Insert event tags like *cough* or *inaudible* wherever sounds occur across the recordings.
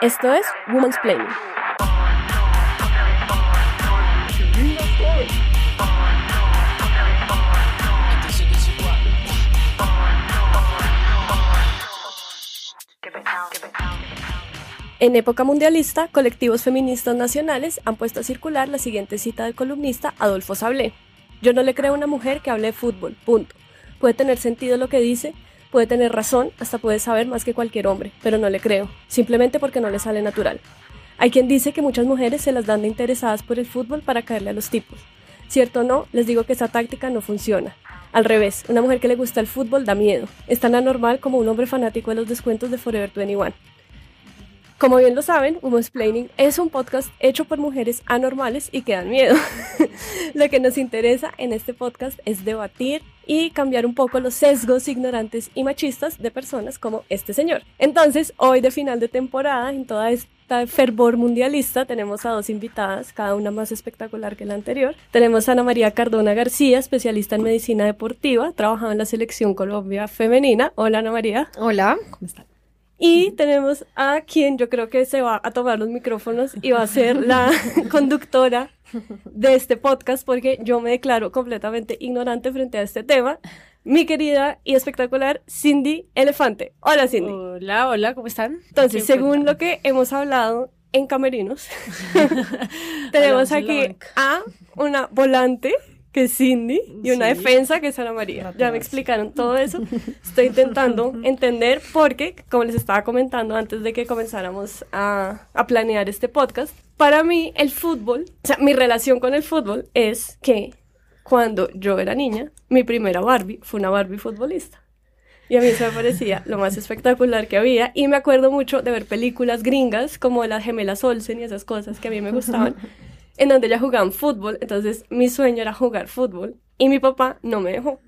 Esto es Woman's Planning. En época mundialista, colectivos feministas nacionales han puesto a circular la siguiente cita del columnista Adolfo Sablé. Yo no le creo a una mujer que hable de fútbol, punto. Puede tener sentido lo que dice, puede tener razón, hasta puede saber más que cualquier hombre, pero no le creo, simplemente porque no le sale natural. Hay quien dice que muchas mujeres se las dan de interesadas por el fútbol para caerle a los tipos. Cierto o no, les digo que esa táctica no funciona. Al revés, una mujer que le gusta el fútbol da miedo. Es tan anormal como un hombre fanático de los descuentos de Forever 21. Como bien lo saben, Women's Planning es un podcast hecho por mujeres anormales y que dan miedo. *laughs* lo que nos interesa en este podcast es debatir y cambiar un poco los sesgos ignorantes y machistas de personas como este señor. Entonces, hoy de final de temporada, en toda esta fervor mundialista, tenemos a dos invitadas, cada una más espectacular que la anterior. Tenemos a Ana María Cardona García, especialista en medicina deportiva, trabajado en la selección Colombia femenina. Hola Ana María. Hola, ¿cómo están? Y tenemos a quien yo creo que se va a tomar los micrófonos y va a ser la *laughs* conductora de este podcast porque yo me declaro completamente ignorante frente a este tema. Mi querida y espectacular Cindy Elefante. Hola Cindy. Hola, hola, ¿cómo están? Entonces, según lo que hemos hablado en Camerinos, *laughs* *laughs* tenemos aquí a una volante que es Cindy y una defensa que es Ana María. Ya me explicaron todo eso. Estoy intentando *laughs* entender porque, como les estaba comentando antes de que comenzáramos a, a planear este podcast, para mí el fútbol, o sea, mi relación con el fútbol es que cuando yo era niña, mi primera Barbie fue una Barbie futbolista. Y a mí eso me parecía lo más espectacular que había. Y me acuerdo mucho de ver películas gringas como las gemelas Olsen y esas cosas que a mí me gustaban *laughs* en donde ya jugaban fútbol, entonces mi sueño era jugar fútbol y mi papá no me dejó.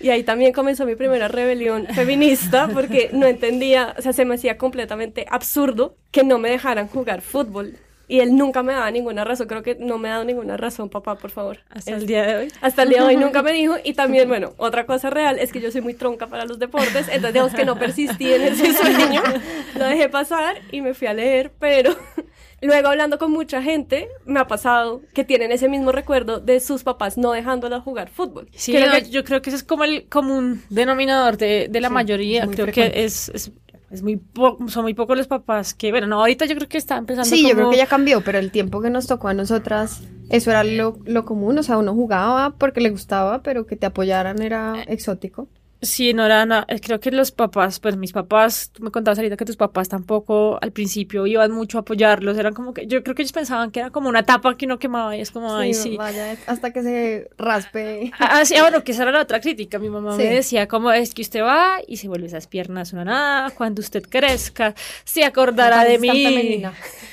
Y ahí también comenzó mi primera rebelión feminista porque no entendía, o sea, se me hacía completamente absurdo que no me dejaran jugar fútbol. Y él nunca me daba ninguna razón, creo que no me ha dado ninguna razón, papá, por favor. Hasta el día de hoy. Hasta el día de hoy nunca me dijo. Y *laughs* también, bueno, otra cosa real es que yo soy muy tronca para los deportes, entonces digamos que no persistí en ese sueño, lo dejé pasar y me fui a leer, pero Luego hablando con mucha gente, me ha pasado que tienen ese mismo recuerdo de sus papás no dejándola jugar fútbol. Sí, yo creo que ese es como el común denominador de, de la mayoría. Creo que es, es, es muy son muy pocos los papás que, bueno, no, ahorita yo creo que está empezando Sí, yo creo que ya cambió, pero el tiempo que nos tocó a nosotras, eso era lo, lo común, o sea, uno jugaba porque le gustaba, pero que te apoyaran era exótico. Sí, no era nada. Creo que los papás, pues mis papás, tú me contabas ahorita que tus papás tampoco al principio iban mucho a apoyarlos. Eran como que, yo creo que ellos pensaban que era como una tapa que uno quemaba y es como, ay, sí. Vaya, hasta que se raspe. Ah, sí, ah, bueno, que esa era la otra crítica. Mi mamá me decía, como es que usted va y se vuelve esas piernas una nada, cuando usted crezca, se acordará de mí.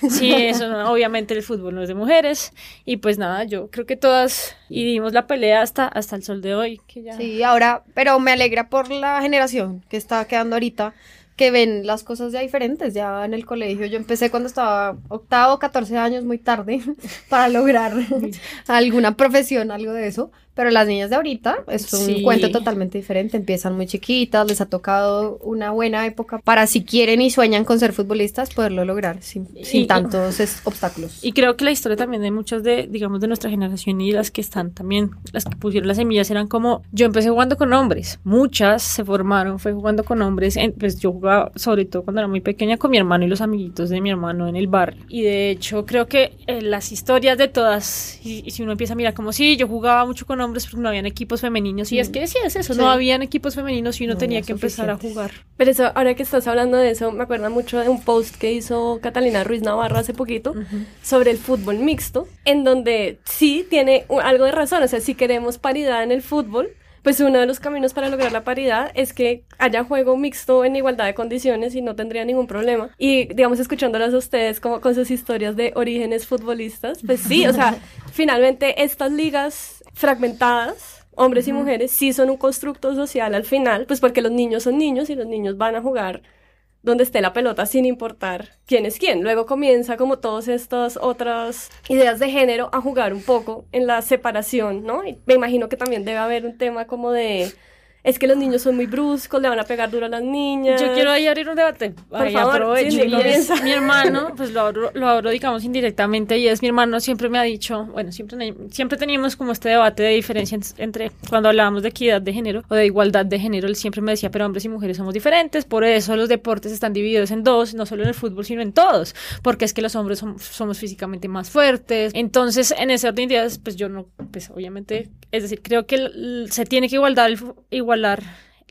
Sí, eso, obviamente el fútbol no es de mujeres. Y pues nada, yo creo que todas y dimos la pelea hasta, hasta el sol de hoy. Que ya... Sí, ahora, pero me alegra por la generación que está quedando ahorita, que ven las cosas ya diferentes, ya en el colegio. Yo empecé cuando estaba octavo, 14 años, muy tarde, *laughs* para lograr *laughs* alguna profesión, algo de eso. Pero las niñas de ahorita es un cuento totalmente diferente. Empiezan muy chiquitas, les ha tocado una buena época para si quieren y sueñan con ser futbolistas, poderlo lograr sin, sin tantos obstáculos. Y creo que la historia también de muchas de, digamos, de nuestra generación y las que están también, las que pusieron las semillas eran como, yo empecé jugando con hombres, muchas se formaron, fue jugando con hombres, pues yo jugaba sobre todo cuando era muy pequeña con mi hermano y los amiguitos de mi hermano en el barrio. Y de hecho creo que eh, las historias de todas, y, y si uno empieza a mirar como, sí, yo jugaba mucho con hombres, hombres porque no habían equipos femeninos. Y es que decías eso, no habían equipos femeninos y uno tenía que empezar a jugar. Pero eso, ahora que estás hablando de eso, me acuerdo mucho de un post que hizo Catalina Ruiz Navarro hace poquito sobre el fútbol mixto, en donde sí tiene algo de razón, o sea, si queremos paridad en el fútbol, pues uno de los caminos para lograr la paridad es que haya juego mixto en igualdad de condiciones y no tendría ningún problema. Y digamos, escuchándolas a ustedes como con sus historias de orígenes futbolistas, pues sí, o sea, *laughs* finalmente estas ligas fragmentadas hombres y mujeres sí son un constructo social al final, pues porque los niños son niños y los niños van a jugar donde esté la pelota sin importar quién es quién. Luego comienza como todas estas otras ideas de género a jugar un poco en la separación, ¿no? Y me imagino que también debe haber un tema como de es que los niños son muy bruscos, le van a pegar duro a las niñas. Yo quiero ahí abrir un debate. Por Ahí favor, aprovecho. Es mi hermano, pues lo abro, lo abro, digamos, indirectamente, y es mi hermano siempre me ha dicho, bueno, siempre, siempre teníamos como este debate de diferencia en- entre cuando hablábamos de equidad de género o de igualdad de género, él siempre me decía, pero hombres y mujeres somos diferentes, por eso los deportes están divididos en dos, no solo en el fútbol, sino en todos, porque es que los hombres som- somos físicamente más fuertes. Entonces, en ese orden de ideas, pues yo no, pues obviamente, es decir, creo que se tiene que igualar, el igualar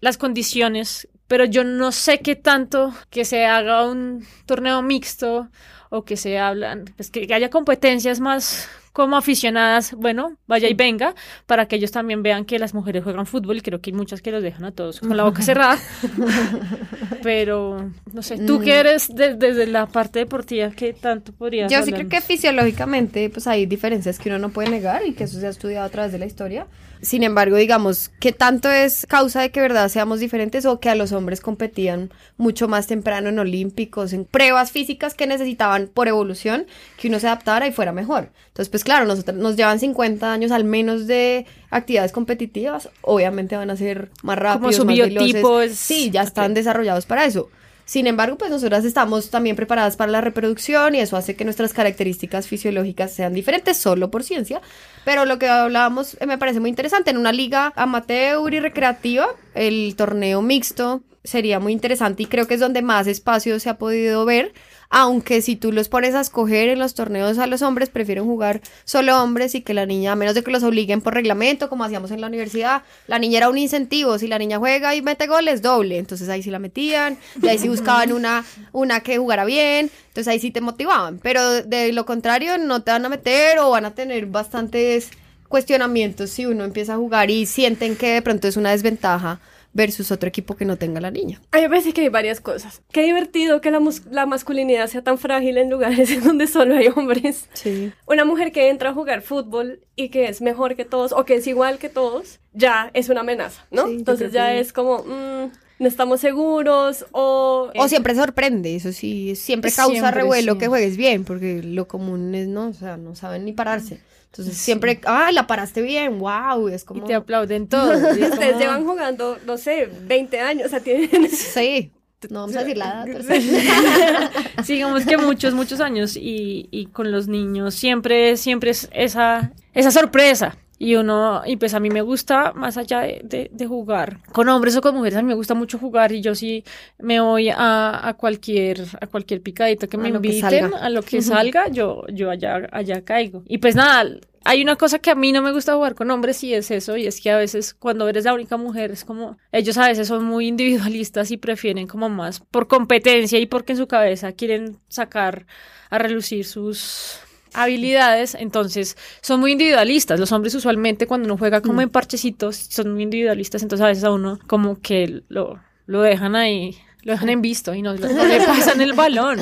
las condiciones, pero yo no sé qué tanto que se haga un torneo mixto o que se hablan, pues que haya competencias más como aficionadas, bueno, vaya y venga, para que ellos también vean que las mujeres juegan fútbol y creo que hay muchas que los dejan a todos con la boca *laughs* cerrada. *laughs* Pero, no sé, tú que eres de- desde la parte deportiva, ¿qué tanto podrías Yo sí creo hablarnos? que fisiológicamente pues hay diferencias que uno no puede negar y que eso se ha estudiado a través de la historia. Sin embargo, digamos, ¿qué tanto es causa de que verdad seamos diferentes o que a los hombres competían mucho más temprano en olímpicos, en pruebas físicas que necesitaban por evolución que uno se adaptara y fuera mejor? Entonces, pues claro, nosotros nos llevan 50 años al menos de actividades competitivas, obviamente van a ser más rápidos, su más biotipo veloces. es- Sí, ya están desarrollados para eso. Sin embargo, pues nosotras estamos también preparadas para la reproducción y eso hace que nuestras características fisiológicas sean diferentes solo por ciencia. Pero lo que hablábamos eh, me parece muy interesante. En una liga amateur y recreativa, el torneo mixto sería muy interesante y creo que es donde más espacio se ha podido ver. Aunque si tú los pones a escoger en los torneos a los hombres, prefieren jugar solo hombres y que la niña, a menos de que los obliguen por reglamento, como hacíamos en la universidad, la niña era un incentivo. Si la niña juega y mete goles, doble. Entonces ahí sí la metían, y ahí sí *laughs* buscaban una, una que jugara bien, entonces ahí sí te motivaban. Pero de lo contrario, no te van a meter o van a tener bastantes cuestionamientos si uno empieza a jugar y sienten que de pronto es una desventaja versus otro equipo que no tenga la niña. A mí me parece que hay varias cosas. Qué divertido que la, mus- la masculinidad sea tan frágil en lugares *laughs* en donde solo hay hombres. Sí. Una mujer que entra a jugar fútbol y que es mejor que todos o que es igual que todos, ya es una amenaza, ¿no? Sí, Entonces ya que- es como, mm, no estamos seguros o... O siempre sorprende, eso sí, siempre causa Siempre, revuelo sí. que juegues bien, porque lo común es, no, o sea, no saben ni pararse. Entonces siempre, ah, la paraste bien, wow, es Y como... te aplauden todos. y es *laughs* Ustedes como- llevan jugando, no sé, 20 años, o sea, tienen... *laughs* Sí, no vamos a decir la edad. *laughs* Sí, digamos que muchos, muchos años y, y con los niños siempre, siempre es esa, esa sorpresa. Y uno, y pues a mí me gusta, más allá de, de- de jugar con hombres o con mujeres, a mí me gusta mucho jugar y yo sí me voy a, a cualquier, a cualquier picadito que me A inviten, a lo que salga, yo, yo allá, allá caigo. Y pues nada, hay una cosa que a mí no me gusta jugar con hombres y es eso, y es que a veces cuando eres la única mujer es como, ellos a veces son muy individualistas y prefieren como más por competencia y porque en su cabeza quieren sacar a relucir sus habilidades, entonces son muy individualistas. Los hombres usualmente cuando uno juega como en parchecitos son muy individualistas, entonces a veces a uno como que lo, lo dejan ahí, lo dejan en visto y no, no le *laughs* pasan el balón.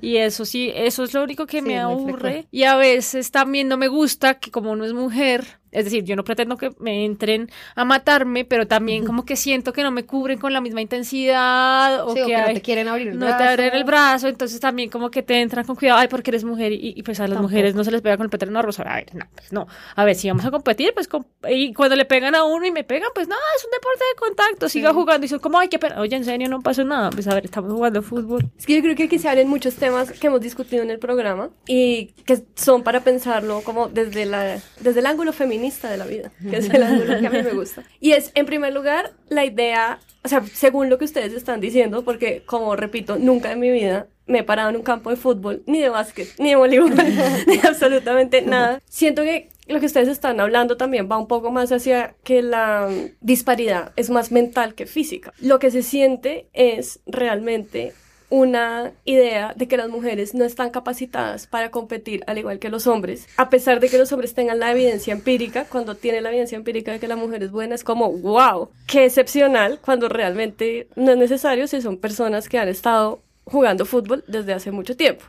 Y eso sí, eso es lo único que Sí, me aburre. Y a veces también no me gusta que como uno es mujer, es decir, yo no pretendo que me entren a matarme, pero también como que siento que no me cubren con la misma intensidad o Sí, o que, que no hay- te quieren abrir el no te abren el brazo, entonces también como que te entran con cuidado, ay, porque eres mujer y, y pues a las Tampoco. mujeres no se les pega con el petróleo rosa. A ver, no, pues no. A ver, si vamos a competir, pues com- y cuando le pegan a uno y me pegan, pues nada, es un deporte de contacto, siga jugando y son como, ay, qué pena, oye, en serio, no pasó nada, pues a ver, estamos jugando fútbol. Es que yo creo que aquí se abren muchos temas que hemos discutido en el programa y que son para pensarlo como desde, la, desde el ángulo feminista de la vida, que es el ángulo que a mí me gusta. Y es, en primer lugar, la idea, o sea, según lo que ustedes están diciendo, porque como repito, nunca en mi vida me he parado en un campo de fútbol, ni de básquet, ni de voleibol, *laughs* ni absolutamente nada. Siento que lo que ustedes están hablando también va un poco más hacia que la disparidad es más mental que física. Lo que se siente es realmente una idea de que las mujeres no están capacitadas para competir al igual que los hombres, a pesar de que los hombres tengan la evidencia empírica, cuando tienen la evidencia empírica de que la mujer es buena, es como, wow, qué excepcional, cuando realmente no es necesario si son personas que han estado jugando fútbol desde hace mucho tiempo.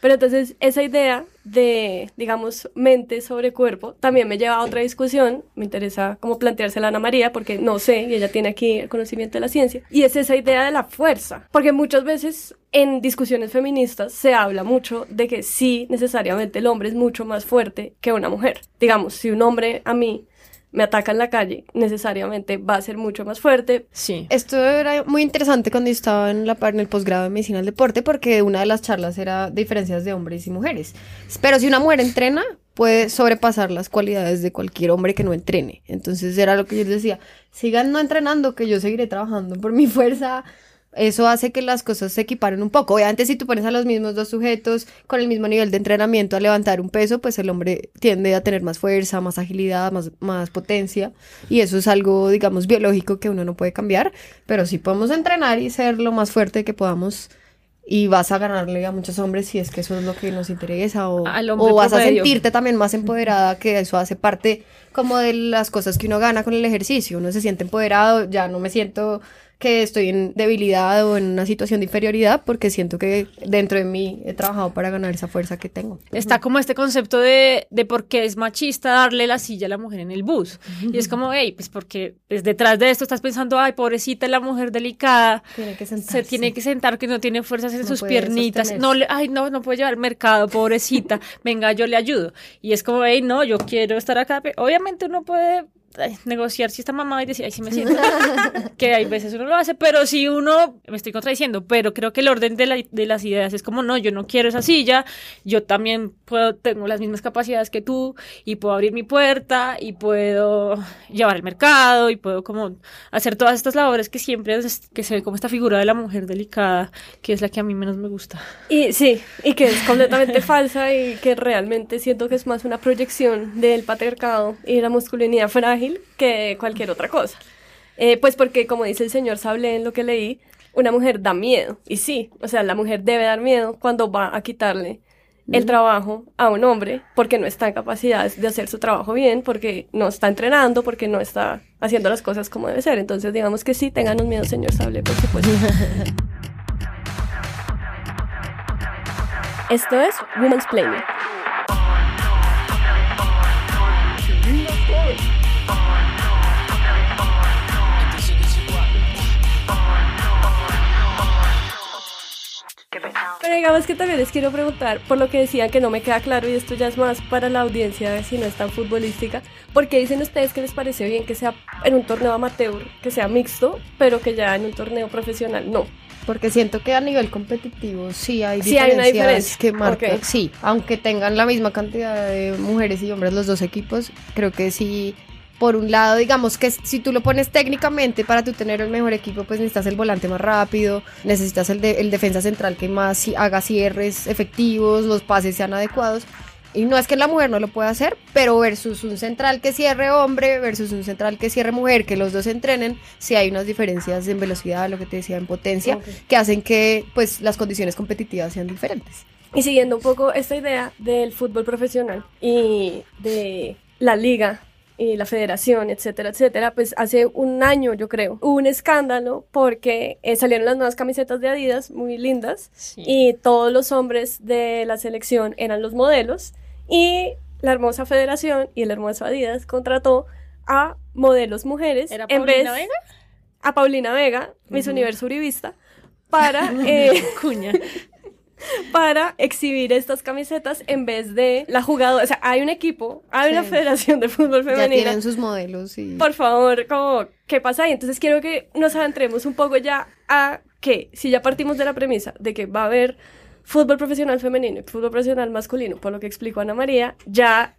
Pero entonces esa idea de, digamos, mente sobre cuerpo también me lleva a otra discusión. Me interesa como planteársela a Ana María porque no sé y ella tiene aquí el conocimiento de la ciencia. Y es esa idea de la fuerza. Porque muchas veces en discusiones feministas se habla mucho de que sí, necesariamente el hombre es mucho más fuerte que una mujer. Digamos, si un hombre a mí me ataca en la calle, necesariamente va a ser mucho más fuerte. Sí. Esto era muy interesante cuando yo estaba en, la, en el posgrado de medicina del deporte porque una de las charlas era diferencias de hombres y mujeres. Pero si una mujer entrena, puede sobrepasar las cualidades de cualquier hombre que no entrene. Entonces era lo que yo les decía, sigan no entrenando, que yo seguiré trabajando por mi fuerza. Eso hace que las cosas se equiparen un poco. Obviamente si tú pones a los mismos dos sujetos con el mismo nivel de entrenamiento a levantar un peso, pues el hombre tiende a tener más fuerza, más agilidad, más, más potencia. Y eso es algo, digamos, biológico que uno no puede cambiar. Pero sí podemos entrenar y ser lo más fuerte que podamos. Y vas a ganarle a muchos hombres si es que eso es lo que nos interesa. O, o vas a sentirte también más empoderada, que eso hace parte como de las cosas que uno gana con el ejercicio. Uno se siente empoderado, ya no me siento que estoy en debilidad o en una situación de inferioridad porque siento que dentro de mí he trabajado para ganar esa fuerza que tengo. Está como este concepto de, de por qué es machista darle la silla a la mujer en el bus. Y es como, hey, pues porque pues, detrás de esto estás pensando, ay, pobrecita la mujer delicada, Tiene que se tiene que sentar, que no tiene fuerzas en No sus piernitas. sostenerse. No, le, ay, no, no puede llevar al mercado, pobrecita. Venga, yo le ayudo. Y es como, hey, no, yo quiero estar acá. Obviamente uno puede ay, negociar si está mamá y decir, ay, sí me siento. *laughs* que hay veces uno lo hace, pero si uno, me estoy contradiciendo, pero creo que el orden de, la- de las ideas es como, no, yo no quiero esa silla, yo también puedo, tengo las mismas capacidades que tú y puedo abrir mi puerta y puedo llevar el mercado y puedo como hacer todas estas labores que siempre es, que se ve como esta figura de la mujer delicada, que es la que a mí menos me gusta. Y sí, y que es completamente falsa y que realmente siento que es más una proyección del patriarcado y la masculinidad frágil que cualquier otra cosa. Eh, pues porque, como dice el señor Sablé en lo que leí, una mujer da miedo. Y sí, o sea, la mujer debe dar miedo cuando va a quitarle el trabajo a un hombre porque no está en capacidad de hacer su trabajo bien, porque no está entrenando, porque no está haciendo las cosas como debe ser. Entonces, digamos que sí, tengan un miedo, señor Sable, por supuesto. *laughs* Esto es Woman's Planning. Pero digamos que también les quiero preguntar, por lo que decían que no me queda claro, y esto ya es más para la audiencia, si no es tan futbolística, ¿por qué dicen ustedes que les parece bien que sea en un torneo amateur, que sea mixto, pero que ya en un torneo profesional no? Porque siento que a nivel competitivo sí hay Sí hay una diferencias diferencia. que marcan. Sí, aunque tengan la misma cantidad de mujeres y hombres los dos equipos, creo que sí. Por un lado, digamos que si tú lo pones técnicamente para tú tener el mejor equipo, pues necesitas el volante más rápido, necesitas el, de- el defensa central que más haga cierres efectivos, los pases sean adecuados. Y no es que la mujer no lo pueda hacer, pero versus un central que cierre hombre versus un central que cierre mujer, que los dos entrenen, sí hay unas diferencias en velocidad, lo que te decía, en potencia, que hacen que pues las condiciones competitivas sean diferentes. Y siguiendo un poco esta idea del fútbol profesional y de la liga y la federación, etcétera, etcétera, pues hace un año yo creo hubo un escándalo porque eh, salieron las nuevas camisetas de Adidas muy lindas y todos los hombres de la selección eran los modelos y la hermosa federación y el hermoso Adidas contrató a modelos mujeres ¿Era en Paulina vez Vega? a Paulina Vega, Miss Universo Uribista, para *laughs* eh, Cuña. *laughs* para exhibir estas camisetas en vez de la jugadora. O sea, hay un equipo, hay una federación de fútbol Ya femenina. tienen sus modelos y... Por favor, como, ¿qué pasa ahí? Entonces quiero que nos adentremos un poco ya a que, si ya partimos de la premisa de que va a haber fútbol profesional femenino y fútbol profesional masculino, por lo que explicó Ana María, ya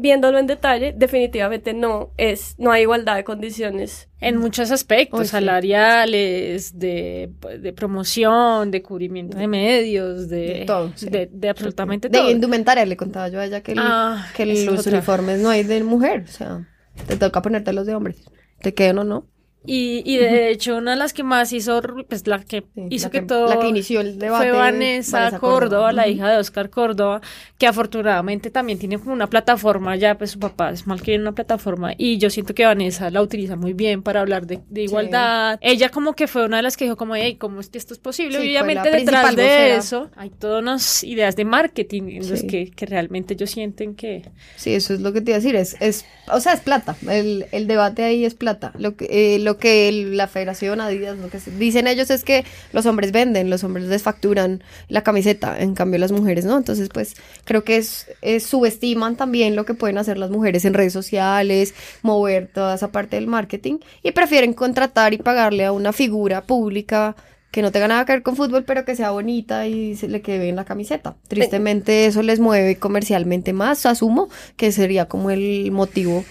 viéndolo en detalle, definitivamente no es, no hay igualdad de condiciones. En muchos aspectos, salariales, de, de promoción, de cubrimiento de medios, de, De todo, sí. de, de absolutamente de todo. indumentaria le contaba yo a ella que, el- Ah, que los otra. uniformes no hay de mujer, o sea, te toca ponerte los de hombres. Te quedan o no. Y, y de hecho, una de las que más hizo, pues la que Sí, hizo la que, que- todo. la que inició el debate, Fue Vanessa, Vanessa Córdoba, Córdoba. la hija de Oscar Córdoba, que afortunadamente también tiene como una plataforma, ya pues su papá es mal que en una plataforma, y yo siento que Vanessa la utiliza muy bien para hablar de, de igualdad. Ella como que fue una de las que dijo como, hey, ¿cómo es que esto es posible? Sí, Y obviamente detrás de vocera. eso hay todas unas ideas de marketing en las Sí. que, que realmente ellos sienten que... Sí, eso es lo que te iba a decir, es, es o sea, es plata, el, el debate ahí es plata. Lo que, eh, lo lo que la federación Adidas, lo que dicen ellos es que los hombres venden, los hombres les facturan la camiseta, en cambio las mujeres no. Entonces, pues creo que es, subestiman también lo que pueden hacer las mujeres en redes sociales, mover toda esa parte del marketing y prefieren contratar y pagarle a una figura pública que no tenga nada que ver con fútbol, pero que sea bonita y se le quede bien la camiseta. Tristemente eso les mueve comercialmente más, asumo, que sería como el motivo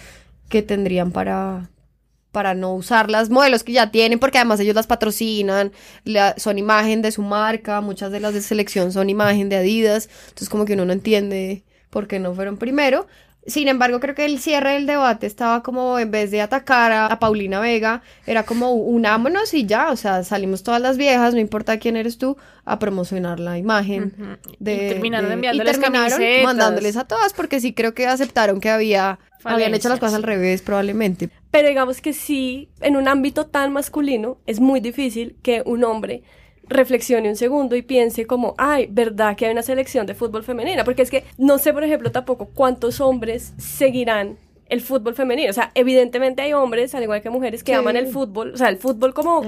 que tendrían para, para no usar las modelos que ya tienen, porque además ellos las patrocinan, son imagen de su marca, muchas de las de selección son imagen de Adidas, entonces como que uno no entiende por qué no fueron primero. Sin embargo, creo que el cierre del debate estaba como, en vez de atacar a, Paulina Vega, era como unámonos y ya, o sea, salimos todas las viejas, no importa quién eres tú, a promocionar la imagen. de, y terminaron enviándoles y mandándoles a todas, porque sí creo que aceptaron que había, habían hecho las cosas al revés, probablemente. Pero digamos que sí, en un ámbito tan masculino, es muy difícil que un hombre reflexione un segundo y piense como, ay, ¿verdad que hay una selección de fútbol femenina? Porque es que no sé, por ejemplo, tampoco cuántos hombres seguirán el fútbol femenino. O sea, evidentemente hay hombres, al igual que mujeres, que aman el fútbol, o sea, el fútbol como,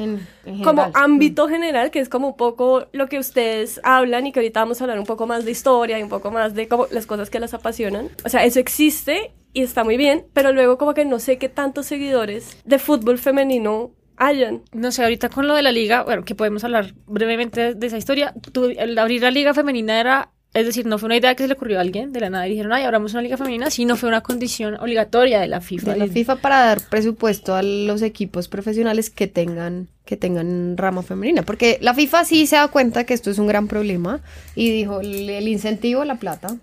como ámbito general, que es como un poco lo que ustedes hablan y que ahorita vamos a hablar un poco más de historia y un poco más de como las cosas que las apasionan. O sea, eso existe y está muy bien, pero luego como que no sé qué tantos seguidores de fútbol femenino no sé, ahorita con lo de la liga, bueno, que podemos hablar brevemente de esa historia. el abrir la liga femenina era es decir, no fue una idea que se le ocurrió a alguien de la nada y dijeron, ay, abramos una liga femenina, sino fue una condición obligatoria de la FIFA. De la FIFA para dar presupuesto a los equipos profesionales que tengan, que tengan rama femenina. Porque la FIFA sí se da cuenta que esto es un gran problema y dijo, el, el incentivo, la plata.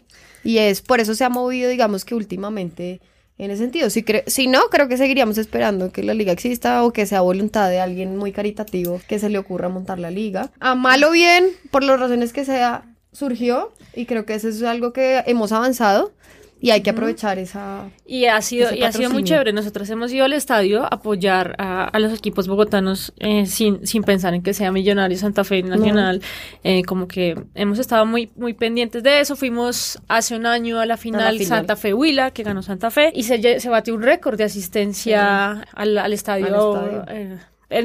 Y es, por eso se ha movido, digamos que últimamente en ese sentido. Si, si no, creo que seguiríamos esperando que la liga exista o que sea voluntad de alguien muy caritativo que se le ocurra montar la liga. A mal o bien, por las razones que sea, surgió y creo que eso es algo que hemos avanzado y hay que aprovechar esa. Y ha sido, y ha sido muy chévere. Nosotros hemos ido al estadio a apoyar a, los equipos bogotanos eh, sin, sin pensar en que sea Millonarios, Santa Fe Nacional. Eh, como que hemos estado muy, muy pendientes de eso. Fuimos hace un año a la final, Santa Fe Huila, que ganó Santa Fe, y se, se batió un récord de asistencia al, estadio. Eh,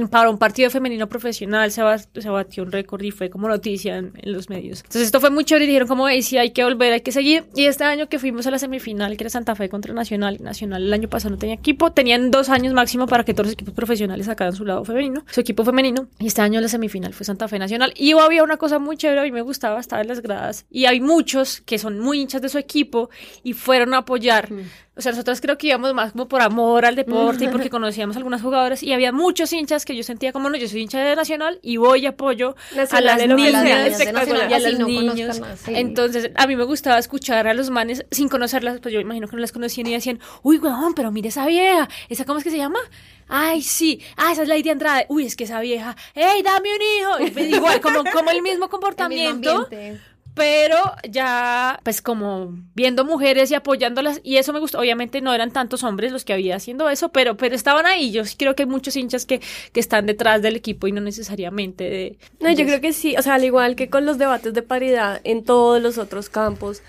para un partido femenino profesional se, se batió un récord y fue como noticia en, los medios. Entonces esto fue muy chévere y dijeron como, hey, sí, hay que volver, hay que seguir. Y este año que fuimos a la semifinal, que era Santa Fe contra Nacional, Nacional el año pasado no tenía equipo, tenían dos años máximo para que todos los equipos profesionales sacaran su lado femenino, su equipo femenino. Y este año la semifinal fue Santa Fe Nacional. Y había una cosa muy chévere, a mí me gustaba, estar en las gradas. Y hay muchos que son muy hinchas de su equipo y fueron a apoyar. Mm. O sea, nosotros creo que íbamos más como por amor al deporte y porque *laughs* conocíamos a algunas jugadoras y había muchos hinchas que yo sentía como, no, yo soy hincha de Nacional y voy y apoyo a las niñas y a los niños. Entonces, a mí me gustaba escuchar a los manes sin conocerlas, pues yo imagino que no las conocían y decían, uy, weón, pero mire esa vieja, ¿esa cómo es que se llama? Ay, sí, ah, esa es Lady Andrade. Uy, es que esa vieja, ¡Ey, dame un hijo! Y igual, como, como el mismo *laughs* comportamiento pero ya pues como viendo mujeres y apoyándolas y eso me gustó. Obviamente no eran tantos hombres los que había haciendo eso pero pero estaban ahí. Yo creo que hay muchos hinchas que, que están detrás del equipo y no necesariamente de no yo creo que sí. O sea al igual que con los debates de paridad en todos los otros campos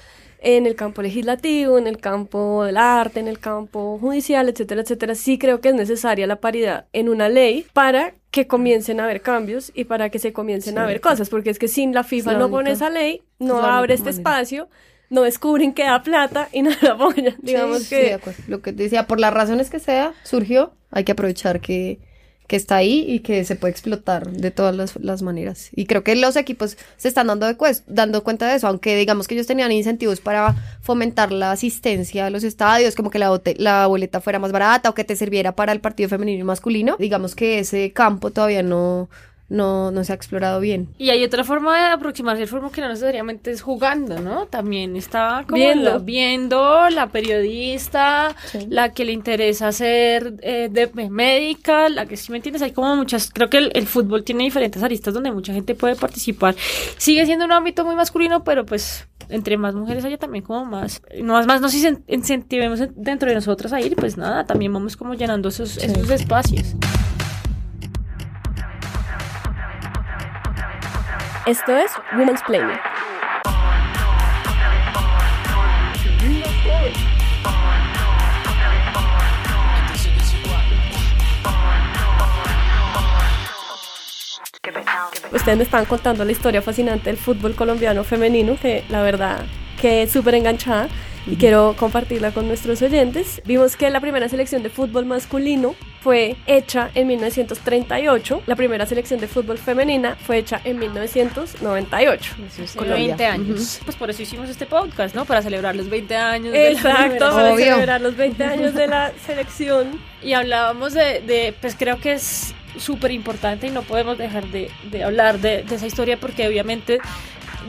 en el campo legislativo, en el campo del arte, en el campo judicial, etcétera, etcétera, sí creo que es necesaria la paridad en una ley para que comiencen a haber cambios y para que se comiencen a ver cosas, porque es que sin la FIFA no pone esa ley, no abre este espacio, no descubren que da plata y no la apoyan. Digamos que... Lo que decía, por las razones que sea, surgió, hay que aprovechar que que está ahí y que se puede explotar de todas las, maneras. Y creo que los equipos se están dando, de dando cuenta de eso, aunque digamos que ellos tenían incentivos para fomentar la asistencia a los estadios, como que la, la boleta fuera más barata o que te sirviera para el partido femenino y masculino. Digamos que ese campo todavía no, no, no se ha explorado bien. Y hay otra forma de aproximarse al fútbol que no necesariamente es jugando, ¿no? También está como viendo, viendo la periodista, la que le interesa ser eh, de, médica, la que sí me entiendes, hay como muchas, creo que el, fútbol tiene diferentes aristas donde mucha gente puede participar. Sigue siendo un ámbito muy masculino, pero pues entre más mujeres haya también como más, no más, más nos incentivemos dentro de nosotras a ir, pues nada, también vamos como llenando esos, esos espacios. Esto es Women's Planning. Ustedes me estaban contando la historia fascinante del fútbol colombiano femenino, que la verdad que es súper enganchada y quiero compartirla con nuestros oyentes. Vimos que la primera selección de fútbol masculino fue hecha en 1938, la primera selección de fútbol femenina fue hecha en 1998. Con 20 años. Pues por eso hicimos este podcast, ¿no? Para celebrar los 20 años. Exacto, para celebrar los 20 años de la selección. Y hablábamos de, de pues creo que es súper importante y no podemos dejar de, de hablar de, de esa historia porque obviamente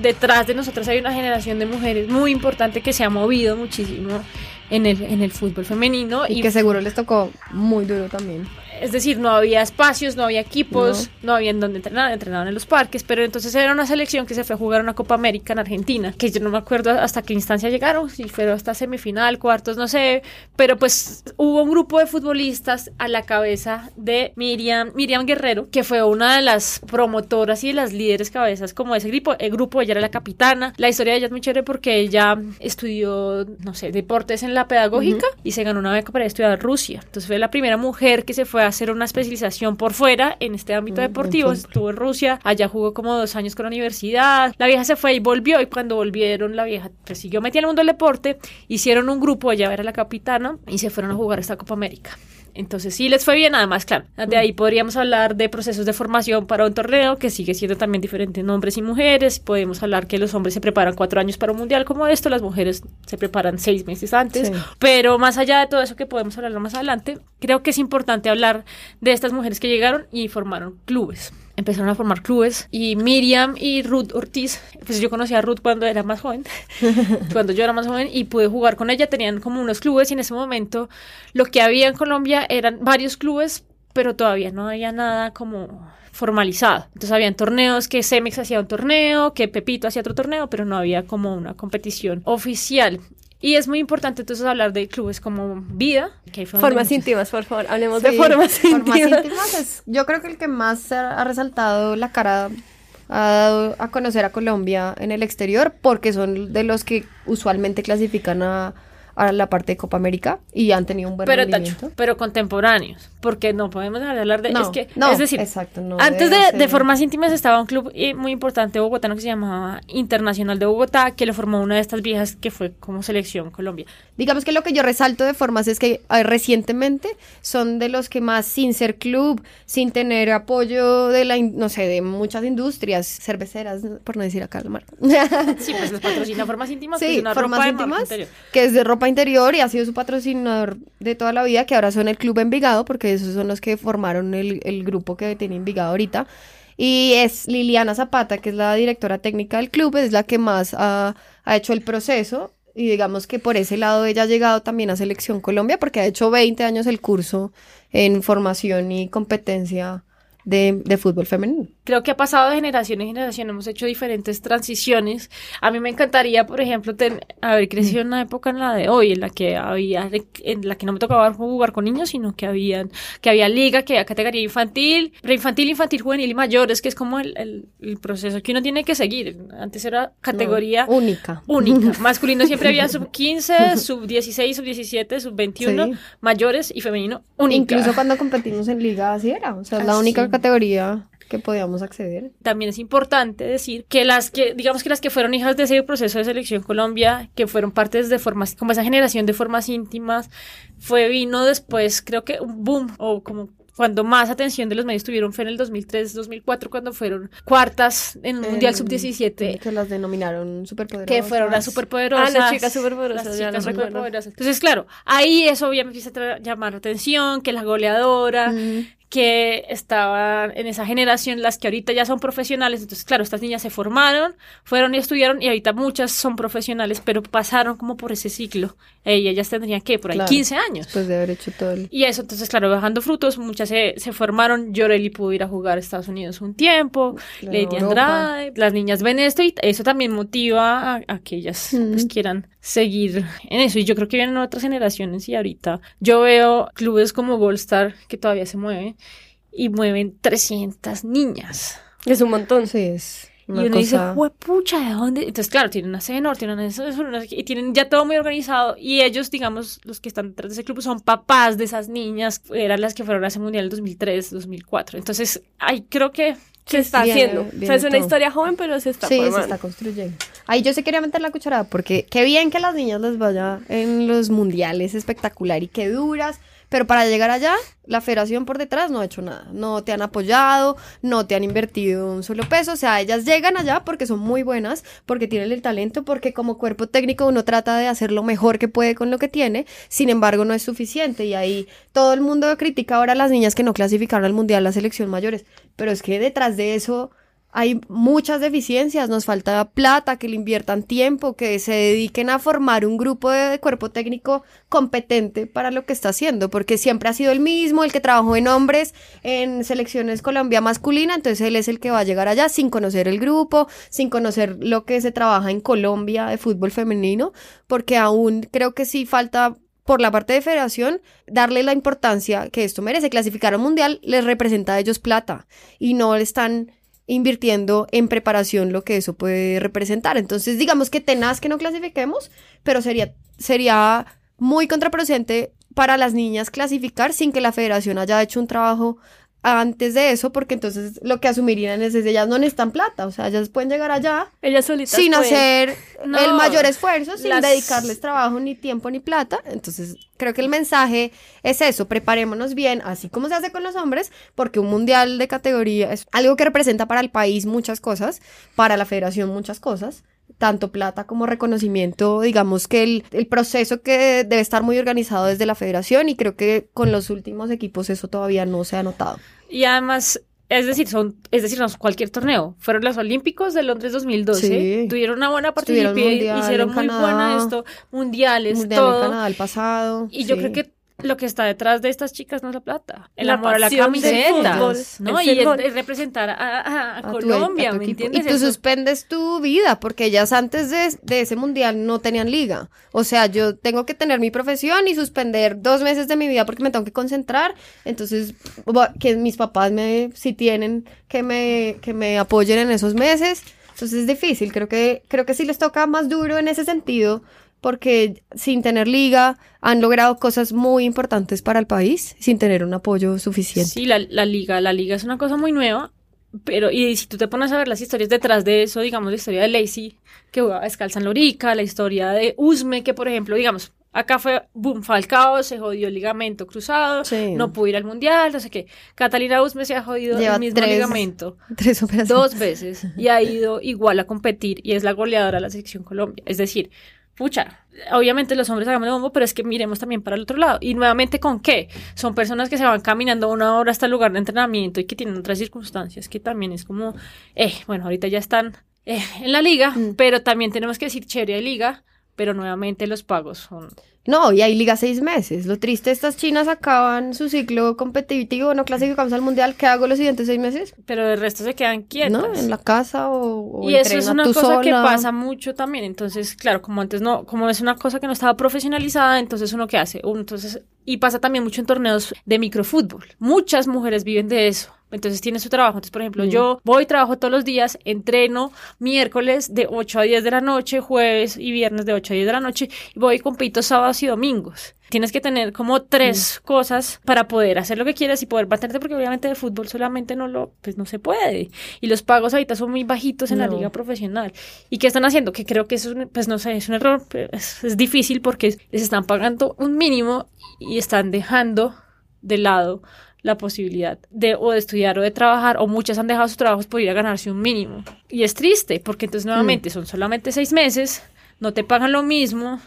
detrás de nosotros hay una generación de mujeres muy importante que se ha movido muchísimo en el, en el fútbol femenino. Y, que seguro les tocó muy duro también. Es decir, no había espacios, no había equipos, no, había en donde entrenar, entrenaban en los parques, pero entonces era una selección que se fue a jugar una Copa América en Argentina, que yo no me acuerdo hasta qué instancia llegaron, si fueron hasta semifinal, cuartos, no sé, pero pues hubo un grupo de futbolistas a la cabeza de Miriam, Miriam Guerrero, que fue una de las promotoras y de las líderes cabezas como ese grupo, el grupo, ella era la capitana, la historia de ella es muy chévere porque ella estudió, no sé, deportes en la pedagógica y se ganó una beca para estudiar Rusia, entonces fue la primera mujer que se fue hacer una especialización por fuera en este ámbito mm, deportivo. Estuvo en Rusia, allá jugó como dos años con la universidad. La vieja se fue y volvió y cuando volvieron la vieja pues, siguió metida en el mundo del deporte, hicieron un grupo, ella era la capitana y se fueron a jugar esta Copa América. Entonces sí les fue bien, además, claro, de ahí podríamos hablar de procesos de formación para un torneo que sigue siendo también diferente en hombres y mujeres. Podemos hablar que los hombres se preparan cuatro años para un mundial como esto, las mujeres se preparan seis meses antes. Pero más allá de todo eso que podemos hablar más adelante, creo que es importante hablar de estas mujeres que llegaron y formaron clubes empezaron a formar clubes y Miriam y Ruth Ortiz, pues yo conocí a Ruth cuando era más joven, *laughs* cuando yo era más joven y pude jugar con ella, tenían como unos clubes y en ese momento lo que había en Colombia eran varios clubes, pero todavía no había nada como formalizado. Entonces habían torneos que Cemex hacía un torneo, que Pepito hacía otro torneo, pero no había como una competición oficial. Y es muy importante entonces hablar de clubes como Vida. Que formas íntimas, por favor, hablemos de formas, íntimas. íntimas es, yo creo que el que más ha resaltado la cara ha dado a conocer a Colombia en el exterior porque son de los que usualmente clasifican a, a la parte de Copa América y han tenido un buen pero, rendimiento. pero contemporáneos, porque no podemos de hablar de... No, es, que, no, es decir, exacto, no antes de, ser- de Formas Íntimas estaba un club eh, muy importante bogotano que se llamaba Internacional de Bogotá, que lo formó una de estas viejas que fue como selección Colombia. Digamos que lo que yo resalto de formas es que eh, recientemente son de los que más sin ser club, sin tener apoyo de la, no sé, de muchas industrias cerveceras, por no decir acá la marca. *laughs* Sí, pues les patrocina Formas Íntimas, que es Sí, una formas ropa de íntimas, interior. que es de ropa interior y ha sido su patrocinador de toda la vida, que ahora son el Club Envigado, porque esos son los que formaron el, el grupo que tiene Envigado ahorita. Y es Liliana Zapata, que es la directora técnica del club, es la que más ha, ha hecho el proceso. Y digamos que por ese lado ella ha llegado también a Selección Colombia, porque ha hecho 20 años el curso en formación y competencia de, de fútbol femenino. Creo que ha pasado de generación en generación, hemos hecho diferentes transiciones. A mí me encantaría, por ejemplo, ten- haber crecido en una época en la de hoy, en la que había, en la que no me tocaba jugar con niños, sino que habían, que había liga, que había categoría infantil, preinfantil, infantil, juvenil y mayores, que es como el, el- el proceso que uno tiene que seguir. Antes era categoría No, única. única. *laughs* Masculino siempre había sub 15, *laughs* sub 16, sub 17, sub 21, Sí. mayores y femenino única. Incluso cuando competimos en liga así era, o sea, es la única categoría que podíamos acceder. también es importante decir que las que, digamos que las que fueron hijas de ese proceso de selección Colombia, que fueron partes de formas, como esa generación de formas íntimas, fue, vino después, creo que un boom, o como cuando más atención de los medios tuvieron fue en el 2003-2004, cuando fueron cuartas en un Mundial En- Sub-17. Que las denominaron superpoderosas. Que fueron las superpoderosas. Ah, las chicas superpoderosas, Las chicas superpoderosas. Entonces, claro, ahí eso obviamente empieza a llamar la atención, que la goleadora, Mm. Que estaban en esa generación, las que ahorita ya son profesionales. Entonces, claro, estas niñas se formaron, fueron y estudiaron, y ahorita muchas son profesionales, pero pasaron como por ese ciclo. Eh, Y ellas tendrían que por ahí Claro. 15 años. Después de haber hecho todo el... Y eso, entonces, claro, bajando frutos, muchas se, se formaron. Yoreli pudo ir a jugar a Estados Unidos un tiempo, La Lady. Andrade, las niñas ven esto y eso también motiva a, a que ellas pues, quieran seguir en eso. Y yo creo que vienen otras generaciones y ahorita yo veo clubes como Goldstar que todavía se mueven y mueven 300 niñas. Es un montón. Sí, es una y uno dice, cosa... pucha, ¿de dónde? Entonces, claro, tienen una CENOR, tienen eso, y tienen ya todo muy organizado. Y ellos, digamos, los que están detrás de ese club son papás de esas niñas, eran las que fueron a ese mundial en 2003, 2004. Entonces, ay, creo que Se está Viene- haciendo. o sea, es una todo. historia joven, pero se está sí, se formando. está construyendo. Ahí yo se quería meter la cucharada porque qué bien que a las niñas les vaya en los mundiales espectacular y qué duras, pero para llegar allá, la federación por detrás no ha hecho nada. No te han apoyado, no te han invertido un solo peso. O sea, ellas llegan allá porque son muy buenas, porque tienen el talento, porque como cuerpo técnico uno trata de hacer lo mejor que puede con lo que tiene. Sin embargo, no es suficiente. Y ahí todo el mundo critica ahora a las niñas que no clasificaron al mundial, la selección mayores. Pero es que detrás de eso hay muchas deficiencias, nos falta plata, que le inviertan tiempo, que se dediquen a formar un grupo de cuerpo técnico competente para lo que está haciendo, porque siempre ha sido el mismo, el que trabajó en hombres, en selecciones Colombia masculina, entonces él es el que va a llegar allá sin conocer el grupo, sin conocer lo que se trabaja en Colombia de fútbol femenino, porque aún creo que sí falta por la parte de federación, darle la importancia que esto merece. Clasificar al mundial les representa a ellos plata y no están invirtiendo en preparación lo que eso puede representar. Entonces, digamos que tenaz que no clasifiquemos, pero sería, sería muy contraproducente para las niñas clasificar sin que la federación haya hecho un trabajo antes de eso, porque entonces lo que asumirían es que ellas no necesitan plata, o sea, ellas pueden llegar allá Ellas solitas sin pueden. hacer No, el mayor esfuerzo, sin las- dedicarles trabajo, ni tiempo, ni plata. Entonces, creo que el mensaje es eso, preparémonos bien, así como se hace con los hombres, porque un mundial de categoría es algo que representa para el país muchas cosas, para la federación muchas cosas, tanto plata como reconocimiento, digamos que el, el proceso que debe estar muy organizado desde la federación y creo que con los últimos equipos eso todavía no se ha notado. Y además, es decir, son, es decir, no cualquier torneo. Fueron los Olímpicos de Londres 2012. Sí. Tuvieron una buena participación, hicieron muy Canadá. buena esto, mundiales, Mundial en todo. Canadá el pasado. Y yo creo que lo que está detrás de estas chicas no es la plata. El La amor a la camiseta. fútbol, ¿no? el Y es representar a, a- a a tu- Colombia, a tu ¿me entiendes? Y tú Eso- suspendes tu vida, porque ellas antes de, de ese mundial no tenían liga. O sea, yo tengo que tener mi profesión y suspender dos meses de mi vida porque me tengo que concentrar. Entonces, que mis papás me, si tienen, que me, que me apoyen en esos meses. Entonces es difícil. Creo que, creo que sí les toca más duro en ese sentido. Porque sin tener liga han logrado cosas muy importantes para el país sin tener un apoyo suficiente. Sí, la, la liga, la liga es una cosa muy nueva, pero y si tú te pones a ver las historias detrás de eso, digamos la historia de Lacey, que jugaba descalza en Lorica, la historia de Usme, que por ejemplo, digamos, acá fue boom, Falcao, se jodió el ligamento cruzado, Sí. no pudo ir al mundial, no sé qué. Catalina Usme se ha jodido Lleva el mismo tres- ligamento *laughs* Tres operaciones. dos veces y ha ido igual a competir y es la goleadora de la selección Colombia. Es decir, pucha, obviamente los hombres hagamos de bombo, pero es que miremos también para el otro lado. Y nuevamente, ¿con qué? Son personas que se van caminando una hora hasta el lugar de entrenamiento y que tienen otras circunstancias que también es como, eh, bueno, ahorita ya están eh, en la liga, Mm. pero también tenemos que decir chévere de liga, pero nuevamente los pagos son... No, y hay liga seis meses. Lo triste, estas chinas acaban su ciclo competitivo, no clasificamos al mundial. ¿Qué hago los siguientes seis meses? Pero el resto se quedan quietas. ¿No? En la casa o, o Y eso es una cosa que pasa mucho también. Entonces, claro, como antes no, como es una cosa que no estaba profesionalizada, entonces uno qué hace, Uno, entonces, y pasa también mucho en torneos de microfútbol. Muchas mujeres viven de eso. Entonces tiene su trabajo. Entonces, por ejemplo, Mm. yo voy, trabajo todos los días, entreno miércoles de 8 a 10 de la noche, jueves y viernes de 8 a 10 de la noche, y voy y compito sábados y domingos. Tienes que tener como tres Mm. cosas para poder hacer lo que quieras y poder baterte, porque obviamente de fútbol solamente no lo, pues no se puede. Y los pagos ahorita son muy bajitos en la liga profesional. ¿Y qué están haciendo? Que creo que eso es, un- pues no sé, es un error, es, es difícil porque les están pagando un mínimo y están dejando de lado la posibilidad de o de estudiar o de trabajar o muchas han dejado sus trabajos por ir a ganarse un mínimo. Y es triste porque entonces nuevamente son solamente seis meses, no te pagan lo mismo,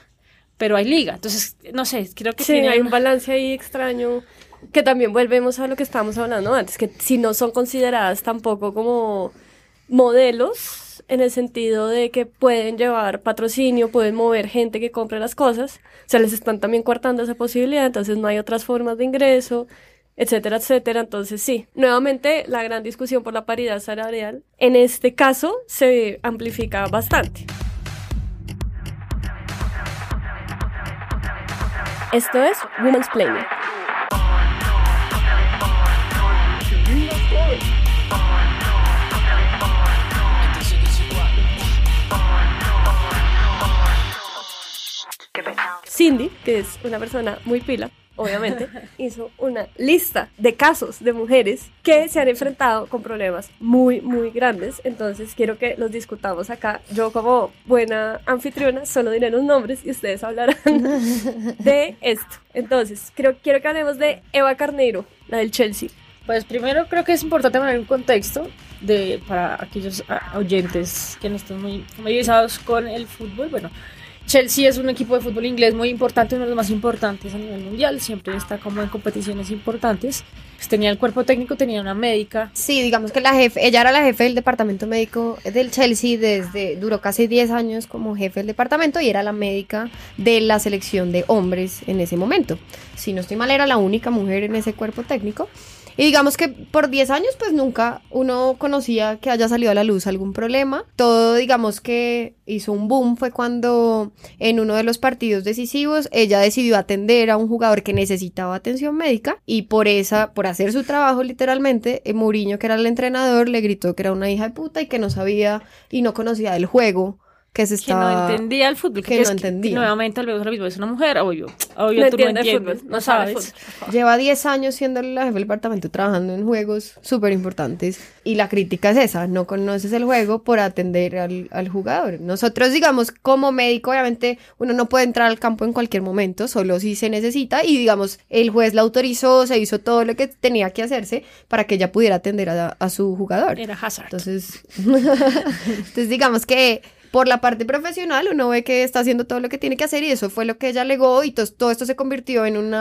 pero hay liga. Entonces, no sé, creo que Sí, tiene hay un balance ahí extraño que también volvemos a lo que estábamos hablando antes, que si no son consideradas tampoco como modelos en el sentido de que pueden llevar patrocinio, pueden mover gente que compre las cosas, se les están también coartando esa posibilidad, entonces no hay otras formas de ingreso, etcétera, etcétera. Entonces sí, nuevamente la gran discusión por la paridad salarial en este caso se amplifica bastante. Esto es Women's Planning. Cindy, que es una persona muy pila, obviamente, hizo una lista de casos de mujeres que se han enfrentado con problemas muy, muy grandes. Entonces quiero que los discutamos acá. Yo como buena anfitriona solo diré los nombres y ustedes hablarán *laughs* de esto. Entonces, creo, quiero que hablemos de Eva Carneiro, la del Chelsea. Pues primero creo que es importante poner un contexto de, para aquellos ah, oyentes que no están muy familiarizados con el fútbol. Bueno, Chelsea es un equipo de fútbol inglés muy importante, uno de los más importantes a nivel mundial, siempre está como en competiciones importantes. Pues tenía el cuerpo técnico, tenía una médica. Sí, digamos que la jefe, ella era la jefe del departamento médico del Chelsea desde, duró casi 10 años como jefe del departamento y era la médica de la selección de hombres en ese momento. Si no estoy mal, era la única mujer en ese cuerpo técnico. Y digamos que por 10 años pues nunca uno conocía que haya salido a la luz algún problema. Todo digamos que hizo un boom fue cuando en uno de los partidos decisivos ella decidió atender a un jugador que necesitaba atención médica y por esa, por hacer su trabajo literalmente, eh, Mourinho que era el entrenador le gritó que era una hija de puta y que no sabía y no conocía del juego que se estaba... Que no entendía el fútbol. Que, no entendía. nuevamente, al lo mismo, es una mujer, obvio. Obvio, no tú no entiendes, no sabes. Lleva 10 años siendo la jefe del departamento trabajando en juegos súper importantes y la crítica es esa, no conoces el juego por atender al, al jugador. Nosotros, digamos, como médico, obviamente uno no puede entrar al campo en cualquier momento, solo si se necesita y, digamos, el juez la autorizó, se hizo todo lo que tenía que hacerse para que ella pudiera atender a, a su jugador. Era Hazard. Entonces, *laughs* entonces digamos que por la parte profesional uno ve que está haciendo todo lo que tiene que hacer y eso fue lo que ella alegó y todo esto se convirtió en un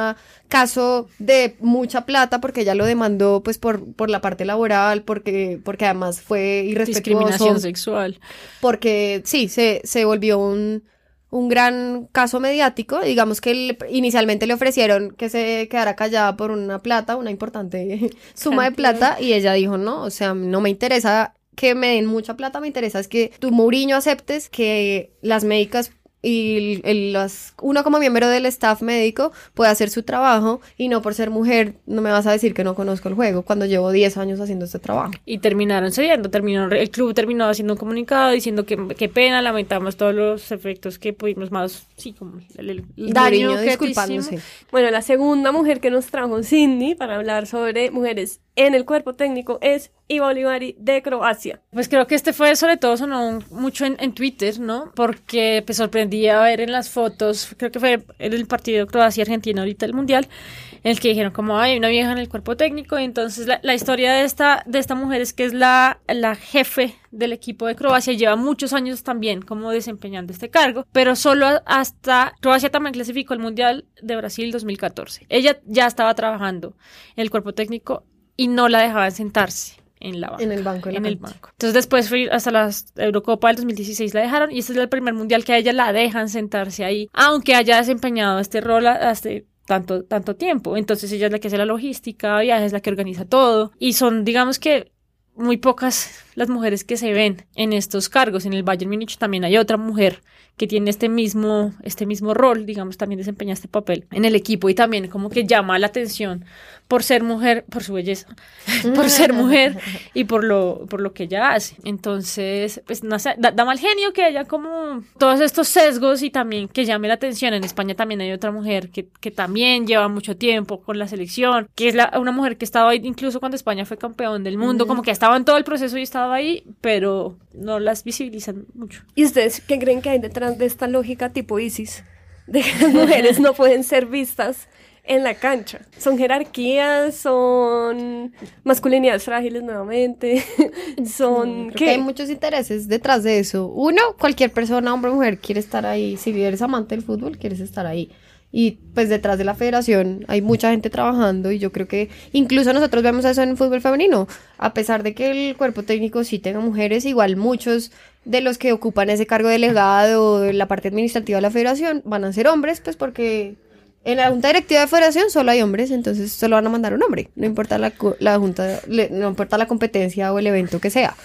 caso de mucha plata porque ella lo demandó pues por, por la parte laboral, porque, porque además fue irrespetuoso. Discriminación sexual. Porque sí, se, se volvió un, un gran caso mediático. Digamos que inicialmente le ofrecieron que se quedara callada por una plata, una importante *laughs* suma de plata, y ella dijo, no, o sea, no me interesa que me den mucha plata, me interesa es que tu Mourinho aceptes que las médicas y las, uno como miembro del staff médico puede hacer su trabajo y no por ser mujer no me vas a decir que no conozco el juego cuando llevo 10 años haciendo este trabajo. Y terminaron cediendo, terminó, el club terminó haciendo un comunicado diciendo que qué pena, lamentamos todos los efectos que pudimos más, sí, como el, daño disculpándose. Bueno, la segunda mujer que nos trajo Cindy para hablar sobre mujeres en el cuerpo técnico es Iva Olivari de Croacia. Pues creo que este fue sobre todo sonó mucho en, en Twitter, ¿no? Porque pues sorprendía ver en las fotos, creo que fue en el partido Croacia-Argentina ahorita el Mundial, en el que dijeron como hay una vieja en el cuerpo técnico y entonces la, la, historia de esta, de esta mujer es que es la, la jefe del equipo de Croacia, lleva muchos años también como desempeñando este cargo, pero solo hasta Croacia también clasificó el Mundial de Brasil 2014. Ella ya estaba trabajando en el cuerpo técnico y no la dejaban sentarse en la banca, en el banco en el banco. Entonces después fue hasta la Eurocopa del 2016 la dejaron y este es el primer mundial que a ella la dejan sentarse ahí aunque haya desempeñado este rol hasta tanto tanto tiempo. Entonces ella es la que hace la logística viajes es la que organiza todo y son digamos que muy pocas las mujeres que se ven en estos cargos. En el Bayern Múnich también hay otra mujer que tiene este mismo, este mismo rol, digamos, también desempeña este papel en el equipo y también como que llama la atención por ser mujer, por su belleza, *laughs* por ser mujer y por lo, por lo que ella hace. Entonces, pues no sé, da, da, mal genio que haya como todos estos sesgos y también que llame la atención. En España también hay otra mujer que, que también lleva mucho tiempo con la selección, que es la, una mujer que estaba ahí incluso cuando España fue campeón del mundo, como que estaba en todo el proceso y estaba ahí, pero no las visibilizan mucho. ¿Y ustedes qué creen que hay detrás de esta lógica tipo ISIS? De que las mujeres no pueden ser vistas en la cancha. Son jerarquías, son masculinidades frágiles nuevamente, *laughs* son... que hay muchos intereses detrás de eso. Uno, cualquier persona, hombre o mujer, quiere estar ahí. Si eres amante del fútbol, quieres estar ahí. Y pues detrás de la federación hay mucha gente trabajando y yo creo que incluso nosotros vemos eso en el fútbol femenino. A pesar de que el cuerpo técnico sí tenga mujeres, igual muchos de los que ocupan ese cargo delegado o la parte administrativa de la federación van a ser hombres, pues porque en la junta directiva de federación solo hay hombres, entonces solo van a mandar un hombre, no importa la, la junta, no importa la competencia o el evento que sea.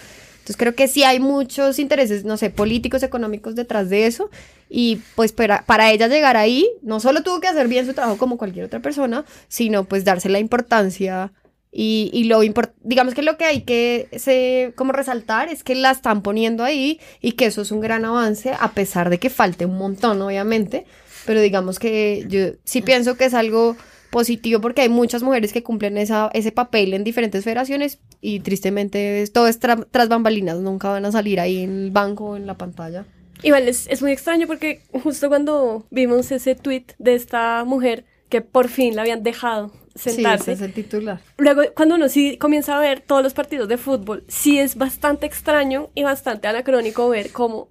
Entonces creo que sí hay muchos intereses, no sé, políticos, económicos detrás de eso. Y pues para, para ella llegar ahí, no solo tuvo que hacer bien su trabajo como cualquier otra persona, sino pues darse la importancia y, y lo digamos que lo que hay que se, como resaltar es que la están poniendo ahí y que eso es un gran avance, a pesar de que falte un montón, obviamente. Pero digamos que yo sí pienso que es algo positivo porque hay muchas mujeres que cumplen esa, ese papel en diferentes federaciones y tristemente todo es tras bambalinas, nunca van a salir ahí en el banco o en la pantalla. Igual es, es muy extraño porque justo cuando vimos ese tweet de esta mujer que por fin la habían dejado sentarse. Sí, ese es el titular. Luego, cuando uno sí comienza a ver todos los partidos de fútbol, sí es bastante extraño y bastante anacrónico ver cómo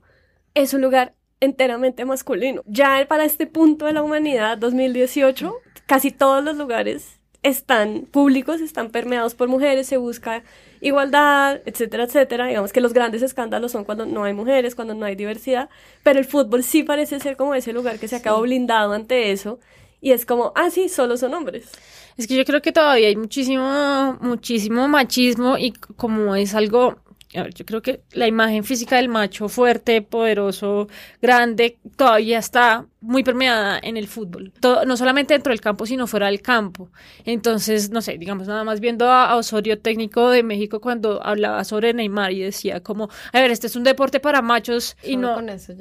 es un lugar enteramente masculino. Ya para este punto de la humanidad, 2018, casi todos los lugares están públicos, están permeados por mujeres, se busca igualdad, etcétera, etcétera. Digamos que los grandes escándalos son cuando no hay mujeres, cuando no hay diversidad, pero el fútbol sí parece ser como ese lugar que se acaba blindado ante eso y es como, ah, sí, solo son hombres. Es que yo creo que todavía hay muchísimo, muchísimo machismo y como es algo a ver, yo creo que la imagen física del macho fuerte, poderoso, grande, todavía está muy permeada en el fútbol. Todo, no solamente dentro del campo, sino fuera del campo. Entonces, no sé, digamos, nada más viendo a, Osorio, técnico de México, cuando hablaba sobre Neymar y decía como, a ver, este es un deporte para machos y no,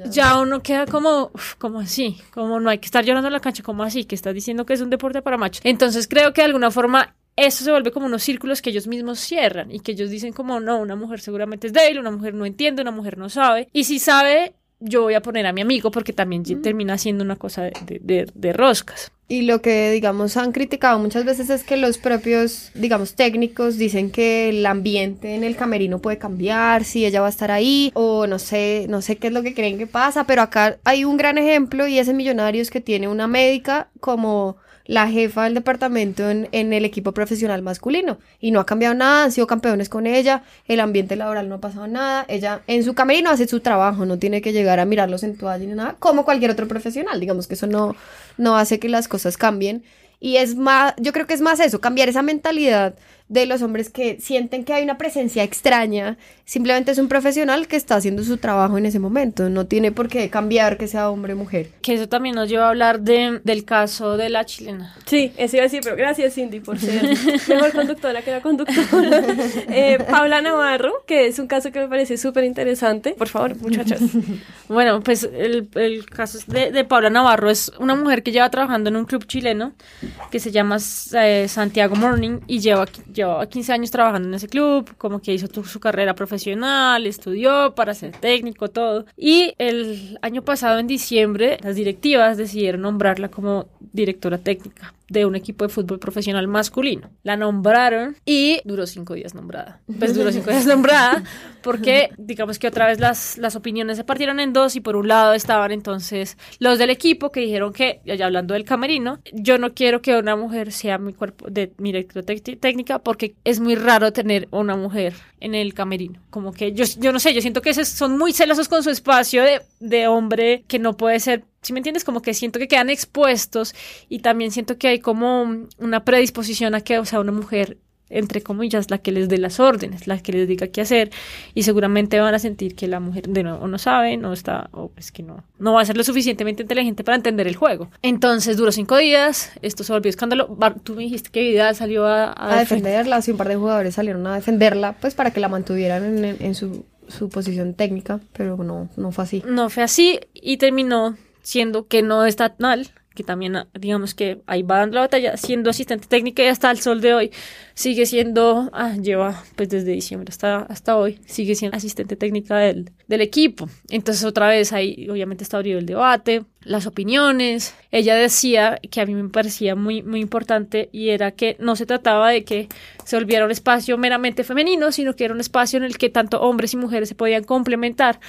ya. uno queda como, como así, como no hay que estar llorando en la cancha, como así, que estás diciendo que es un deporte para machos. Entonces, creo que de alguna forma eso se vuelve como unos círculos que ellos mismos cierran y que ellos dicen como no, una mujer seguramente es débil, una mujer no entiende, una mujer no sabe. Y si sabe, yo voy a poner a mi amigo porque también termina siendo una cosa de, roscas. Y lo que, digamos, han criticado muchas veces es que los propios, digamos, técnicos dicen que el ambiente en el camerino puede cambiar, si ella va a estar ahí, o no sé, no sé qué es lo que creen que pasa, pero acá hay un gran ejemplo y ese Millonarios que tiene una médica como la jefa del departamento en, en, el equipo profesional masculino. Y no ha cambiado nada, han sido campeones con ella, el ambiente laboral no ha pasado nada, ella en su camerino hace su trabajo, no tiene que llegar a mirarlos en toalla ni nada, como cualquier otro profesional, digamos que eso no, no hace que las cosas cambien. Y es más, yo creo que es más eso, cambiar esa mentalidad de los hombres que sienten que hay una presencia extraña, simplemente es un profesional que está haciendo su trabajo en ese momento, no tiene por qué cambiar que sea hombre o mujer. Que eso también nos lleva a hablar de, del caso de la chilena. Sí, eso iba a decir, pero gracias Cindy por ser mejor conductora que la conductora. *laughs* Eh, Paula Navarro, que es un caso que me parece súper interesante. Por favor, muchachas. bueno, pues el, el caso de, de, Paula Navarro es una mujer que lleva trabajando en un club chileno que se llama eh, Santiago Morning y lleva llevaba 15 años trabajando en ese club, como que hizo su carrera profesional, estudió para ser técnico, todo. Y el año pasado, en diciembre, las directivas decidieron nombrarla como directora técnica de un equipo de fútbol profesional masculino. La nombraron y duró cinco días nombrada. Pues duró cinco días *laughs* nombrada porque digamos que otra vez las, las opiniones se partieron en dos y por un lado estaban entonces los del equipo que dijeron que, ya hablando del camerino, yo no quiero que una mujer sea mi cuerpo de mi técnica porque es muy raro tener una mujer en el camerino. Como que yo, yo no sé, yo siento que son muy celosos con su espacio de, de hombre que no puede ser si me entiendes, como que siento que quedan expuestos y también siento que hay como una predisposición a que, o sea, una mujer, entre comillas, la que les dé las órdenes, la que les diga qué hacer y seguramente van a sentir que la mujer de nuevo no sabe, no está, o es que no, no va a ser lo suficientemente inteligente para entender el juego. Entonces duró cinco días, esto se volvió escándalo. Tú me dijiste que Vidal salió a, a, defenderla, sí, un par de jugadores salieron a defenderla, pues para que la mantuvieran en, en su, su posición técnica, pero no, no fue así. No fue así y terminó siendo que no está mal, que también digamos que ahí va dando la batalla, siendo asistente técnica y hasta el sol de hoy sigue siendo, ah, lleva pues desde diciembre hasta, hasta hoy, sigue siendo asistente técnica del, del equipo. Entonces otra vez ahí obviamente está abrido el debate, las opiniones. Ella decía que a mí me parecía muy, muy importante y era que no se trataba de que se volviera un espacio meramente femenino, sino que era un espacio en el que tanto hombres y mujeres se podían complementar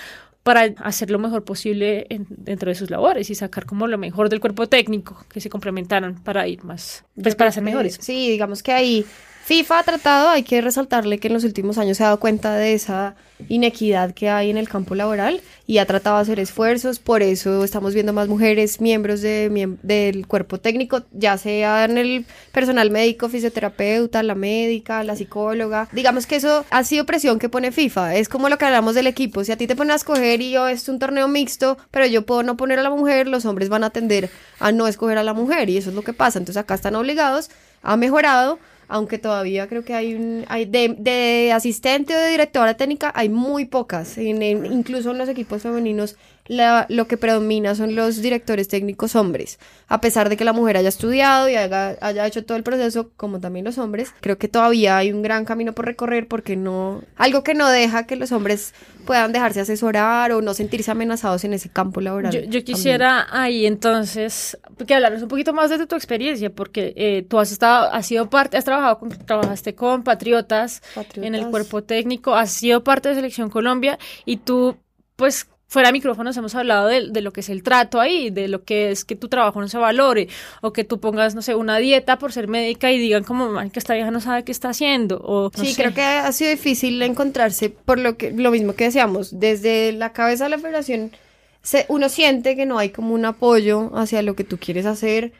para hacer lo mejor posible dentro de sus labores y sacar como lo mejor del cuerpo técnico, que se complementaran para ir más, pues para ser mejores. Sí, digamos que ahí FIFA ha tratado, hay que resaltarle que en los últimos años se ha dado cuenta de esa inequidad que hay en el campo laboral y ha tratado de hacer esfuerzos, por eso estamos viendo más mujeres miembros de, del cuerpo técnico, ya sea en el personal médico, fisioterapeuta, la médica, la psicóloga. Digamos que eso ha sido presión que pone FIFA, es como lo que hablamos del equipo, si a ti te ponen a escoger y yo es un torneo mixto, pero yo puedo no poner a la mujer, los hombres van a tender a no escoger a la mujer y eso es lo que pasa, entonces acá están obligados, ha mejorado aunque todavía creo que hay un hay de, asistente o de directora técnica hay muy pocas. Incluso en los equipos femeninos la- lo que predomina son los directores técnicos hombres. A pesar de que la mujer haya estudiado y haga- haya hecho todo el proceso, como también los hombres, creo que todavía hay un gran camino por recorrer porque no, algo que no deja que los hombres puedan dejarse asesorar o no sentirse amenazados en ese campo laboral. Yo, yo también. quisiera ahí entonces que hablarnos un poquito más de tu experiencia, porque eh, tú has estado, has sido parte, has trabajado con, trabajaste con patriotas, Patriotas. en el cuerpo técnico, has sido parte de Selección Colombia y tú, pues, fuera de micrófonos hemos hablado de, de lo que es el trato ahí, de lo que es que tu trabajo no se valore, o que tú pongas, no sé, una dieta por ser médica y digan como, "Ay, que esta vieja no sabe qué está haciendo, o no Sí, sé. creo que ha sido difícil encontrarse por lo que lo mismo que decíamos, desde la cabeza de la federación se, uno siente que no hay como un apoyo hacia lo que tú quieres hacer.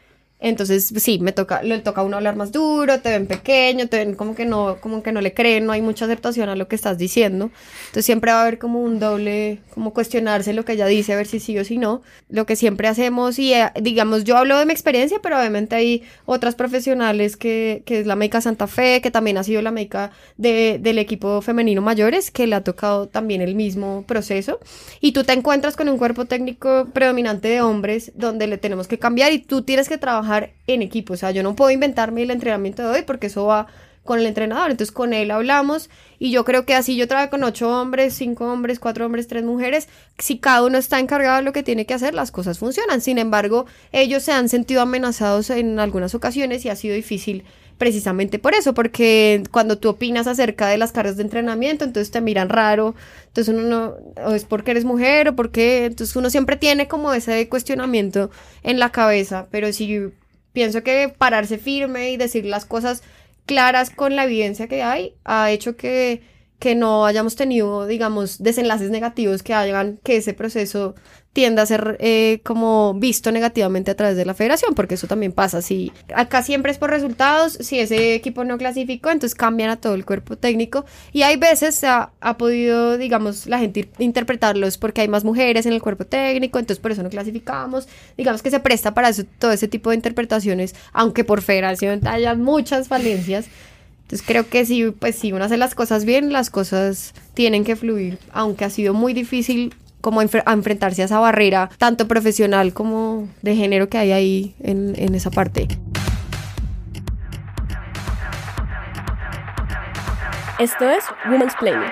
Entonces, sí, me toca, le toca a uno hablar más duro, te ven pequeño, te ven como que no, como que no le creen, no hay mucha aceptación a lo que estás diciendo. Entonces siempre va a haber como un doble, como cuestionarse lo que ella dice, a ver si sí o si no. Lo que siempre hacemos, y eh, digamos, yo hablo de mi experiencia, pero obviamente hay otras profesionales que, que es la médica Santa Fe, que también ha sido la médica de- del equipo femenino mayores, que le ha tocado también el mismo proceso. Y tú te encuentras con un cuerpo técnico predominante de hombres donde le tenemos que cambiar y tú tienes que trabajar en equipo. O sea, yo no puedo inventarme el entrenamiento de hoy porque eso va con el entrenador. Entonces con él hablamos y yo creo que así yo trabajo con ocho hombres, cinco hombres, cuatro hombres, tres mujeres. Si cada uno está encargado de lo que tiene que hacer, las cosas funcionan. Sin embargo, ellos se han sentido amenazados en algunas ocasiones y ha sido difícil precisamente por eso, porque cuando tú opinas acerca de las cargas de entrenamiento, entonces te miran raro, entonces uno no, es porque eres mujer o porque, entonces uno siempre tiene como ese cuestionamiento en la cabeza, pero sí pienso que pararse firme y decir las cosas claras con la evidencia que hay ha hecho que, que no hayamos tenido, digamos, desenlaces negativos que hagan que ese proceso tienda a ser eh, como visto negativamente a través de la federación, porque eso también pasa. Si acá siempre es por resultados, si ese equipo no clasificó, entonces cambian a todo el cuerpo técnico. Y hay veces ha, ha podido, digamos, la gente interpretarlos porque hay más mujeres en el cuerpo técnico, entonces por eso no clasificamos. Digamos que se presta para eso, todo ese tipo de interpretaciones, aunque por federación haya muchas falencias. Entonces creo que si, pues, si uno hace las cosas bien, las cosas tienen que fluir, aunque ha sido muy difícil como a enfrentarse a esa barrera, tanto profesional como de género que hay ahí en, en esa parte. Esto es Women's Planning.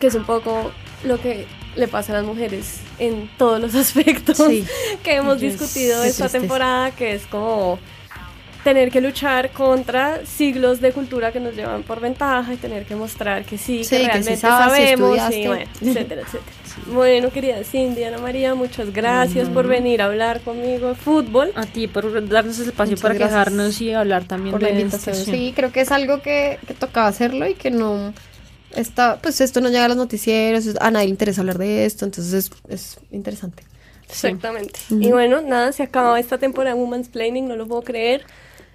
Que es un poco lo que le pasa a las mujeres en todos los *laughs* aspectos Sí. que hemos discutido esta tristeza. temporada, que es como tener que luchar contra siglos de cultura que nos llevan por ventaja y tener que mostrar que sí, Sí, que que sí realmente sabes, sabemos, y bueno, etcétera, etcétera. Bueno, querida Cindy, Ana María, muchas gracias por venir a hablar conmigo de fútbol. A ti por darnos el espacio Muchas para quejarnos y hablar también por de la invitación. Sí, creo que es algo que, que tocaba hacerlo y que no está, pues esto no llega a los noticieros, a nadie le interesa hablar de esto, entonces es, es interesante. Exactamente. Y bueno, nada, se acabó esta temporada de Women's Planning, no lo puedo creer.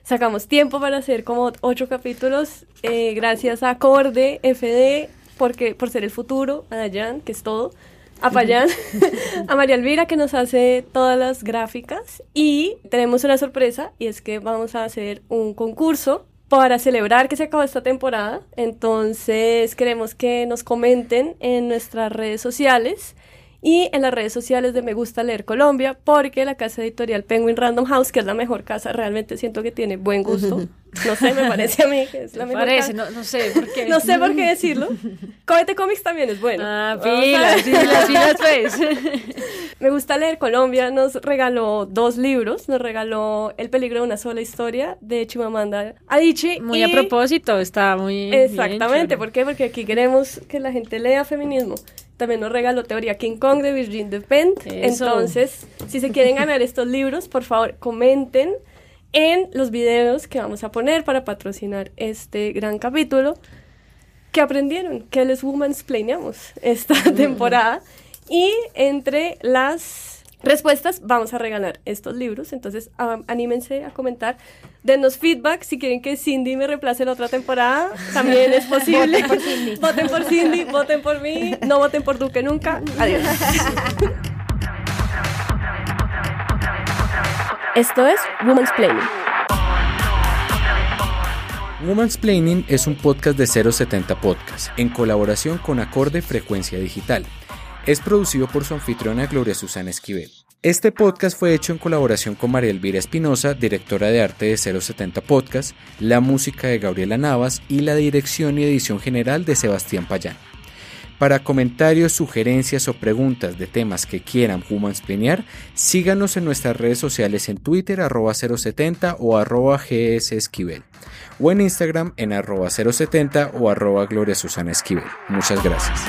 Sacamos tiempo para hacer como ocho capítulos. eh, gracias a Corde, FD, porque, por ser el futuro, a Dayan, que es todo, a Payán, *laughs* a María Elvira, que nos hace todas las gráficas. Y tenemos una sorpresa, y es que vamos a hacer un concurso para celebrar que se acabó esta temporada. Entonces queremos que nos comenten en nuestras redes sociales y en las redes sociales de Me Gusta Leer Colombia, porque la casa editorial Penguin Random House, que es la mejor casa, realmente siento que tiene buen gusto. No sé, me parece a mí que es la Me mejor parece, no, no sé por qué. No sé por qué *laughs* decirlo. Comete Comics también es bueno. Ah, pilas, pilas, pilas, pues. Me gusta leer Colombia nos regaló dos libros, nos regaló El peligro de una sola historia de Chimamanda Adichie Muy y- a propósito, está muy. bien Exactamente, chévere. ¿por qué? Porque aquí queremos que la gente lea feminismo. También nos regaló Teoría King Kong de Virgin Despentes. Eso. Entonces, si se quieren ganar estos libros, por favor, comenten en los videos que vamos a poner para patrocinar este gran capítulo. ¿Qué aprendieron? ¿Qué les women's planeamos esta temporada? Y entre las respuestas vamos a regalar estos libros. Entonces, anímense a comentar. Denos feedback si quieren que Cindy me reemplace la otra temporada. También es posible. Voten por Cindy. *laughs* Voten por Cindy, voten por mí. No voten por Duque nunca. Adiós. Esto es Woman's Planning. Woman's Planning es un podcast de 070 Podcast en colaboración con Acorde Frecuencia Digital. Es producido por su anfitriona Gloria Susana Esquivel. Este podcast fue hecho en colaboración con María Elvira Espinosa, directora de arte de 070 Podcast, la música de Gabriela Navas y la dirección y edición general de Sebastián Payán. Para comentarios, sugerencias o preguntas de temas que quieran Planear, síganos en nuestras redes sociales en Twitter arroba 070 o arroba GS Esquivel o en Instagram en arroba 070 o arroba Gloria Susana Esquivel. Muchas gracias.